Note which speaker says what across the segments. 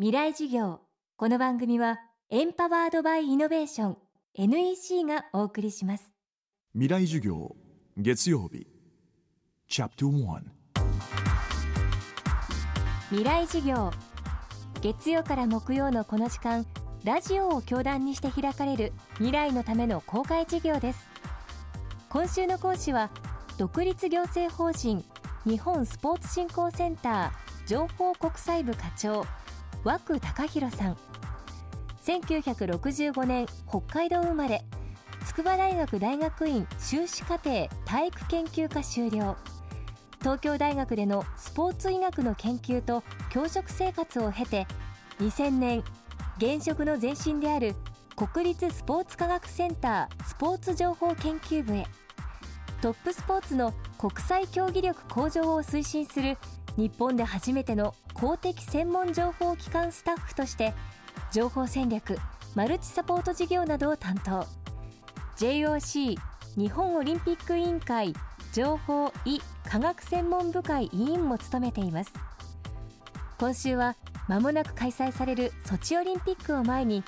Speaker 1: 未来授業。この番組はエンパワードバイイノベーション NEC がお送りします。
Speaker 2: 未来授業月曜日。チャプター
Speaker 1: 未来授業。月曜から木曜のこの時間ラジオを教壇にして開かれる未来のための公開授業です。今週の講師は独立行政法人日本スポーツ振興センター情報国際部課長和久隆弘さん。1965年北海道生まれ。筑波大学大学院修士課程体育研究科修了。東京大学でのスポーツ医学の研究と教職生活を経て2000年現職の前身である国立スポーツ科学センタースポーツ情報研究部へ。トップスポーツの国際競技力向上を推進する日本で初めての公的専門情報機関スタッフとして情報戦略マルチサポート事業などを担当。JOC 日本オリンピック委員会情報医科学専門部会委員も務めています。今週は間もなく開催されるソチオリンピックを前に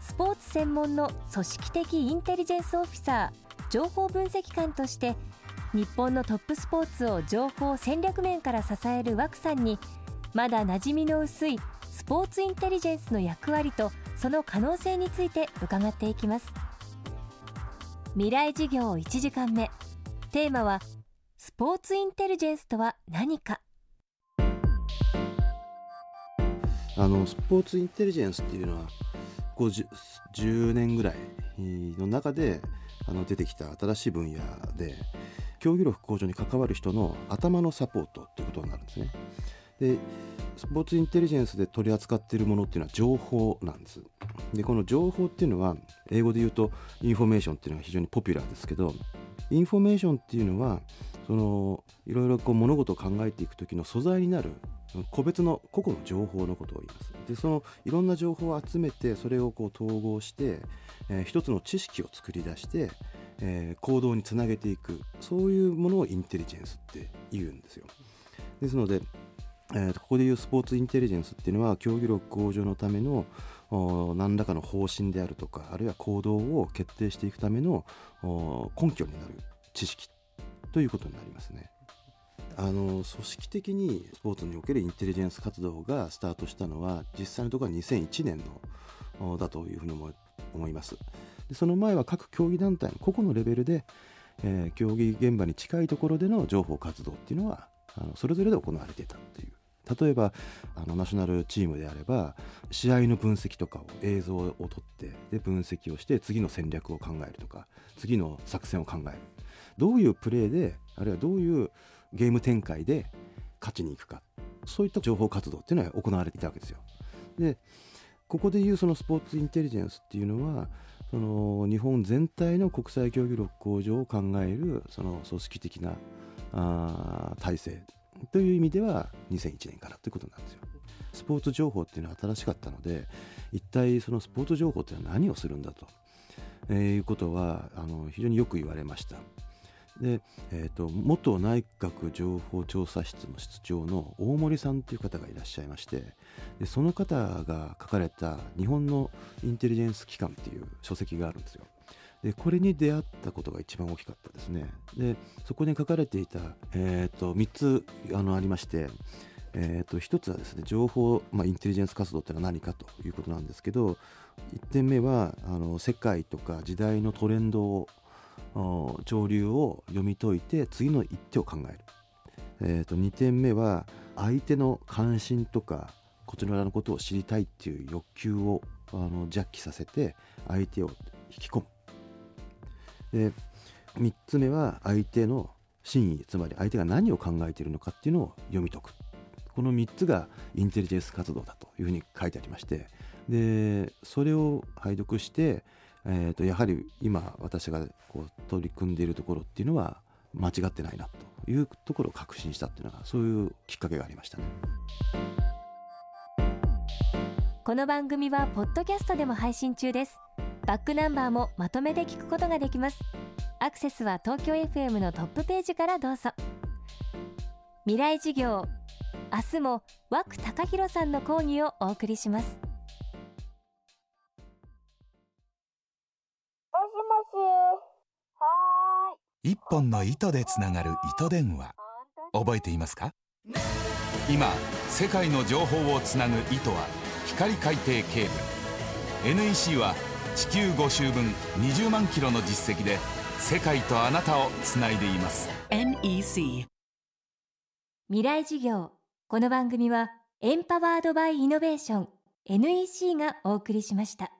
Speaker 1: スポーツ専門の組織的インテリジェンスオフィサー情報分析官として日本のトップスポーツを情報戦略面から支える枠さんにまだ馴染みの薄いスポーツインテリジェンスの役割とその可能性について伺っていきます。未来事業1時間目。テーマはスポーツインテリジェンスとは何か。
Speaker 3: あのスポーツインテリジェンスっていうのはこう 10, 10年ぐらいの中であの出てきた新しい分野で競技力向上に関わる人の頭のサポートっていうことになるんですね。でスポーツインテリジェンスで取り扱っているものっていうのは情報なんです。でこの情報っていうのは英語で言うとインフォメーションっていうのが非常にポピュラーですけどインフォメーションっていうのはそのいろいろこう物事を考えていく時の素材になる個別の個々の情報のことを言いますでそのいろんな情報を集めてそれをこう統合して、えー、一つの知識を作り出して、えー、行動につなげていくそういうものをインテリジェンスって言うんですよですので、えー、ここでいうスポーツインテリジェンスっていうのは競技力向上のための何らかの方針であるとかあるいは行動を決定していくための根拠になる知識ということになりますね。あの組織的にスポーツにおけるインテリジェンス活動がスタートしたのは実際のところは2001年のだというふうに思いますでその前は各競技団体の個々のレベルで、えー、競技現場に近いところでの情報活動っていうのはあのそれぞれで行われていたという。例えばあのナショナルチームであれば試合の分析とかを映像を撮ってで分析をして次の戦略を考えるとか次の作戦を考える。どういうプレーであるいはどういうゲーム展開で勝ちに行くか。そういった情報活動っていうのは行われていたわけですよ。でここでいうそのスポーツインテリジェンスっていうのはその日本全体の国際競技力向上を考えるその組織的なあ体制という意味では2001年からということなんですよ。スポーツ情報っていうのは新しかったので一体そのスポーツ情報っていうのは何をするんだと、えー、いうことはあの非常によく言われました。で、えーと、元内閣情報調査室の室長の大森さんという方がいらっしゃいましてでその方が書かれた「日本のインテリジェンス機関」っていう書籍があるんですよ。でこれに出会ったことが一番大きかったですね。でそこに書かれていた、えーと、3つあのありまして、えーと、1つはですね情報、まあ、インテリジェンス活動ってのは何かということなんですけど1点目はあの世界とか時代のトレンドを潮流を読み解いて次の一手を考える、えー、と2点目は相手の関心とかこちらのことを知りたいっていう欲求をあのジャッキさせて相手を引き込む。で3つ目は相手の真意つまり相手が何を考えているのかっていうのを読み解く。この3つがインテリジェンス活動だというふうに書いてありまして。でそれを拝読してえーと、やはり今私がこう取り組んでいるところっていうのは間違ってないなというところを確信したっていうのがそういうきっかけがありましたね。
Speaker 1: この番組はポッドキャストでも配信中です。バックナンバーもまとめて聞くことができます。アクセスは東京 FM のトップページからどうぞ。未来事業明日も和久隆弘さんの講義をお送りします。
Speaker 4: 一本の糸でつながる糸電話。覚えていますか？今世界の情報をつなぐ糸は光海底ケーブル。NEC は地球5周分20万キロの実績で世界とあなたをつないでいます。
Speaker 5: NEC
Speaker 1: 未来授業。この番組はエンパワードバイイノベーション。NEC がお送りしました。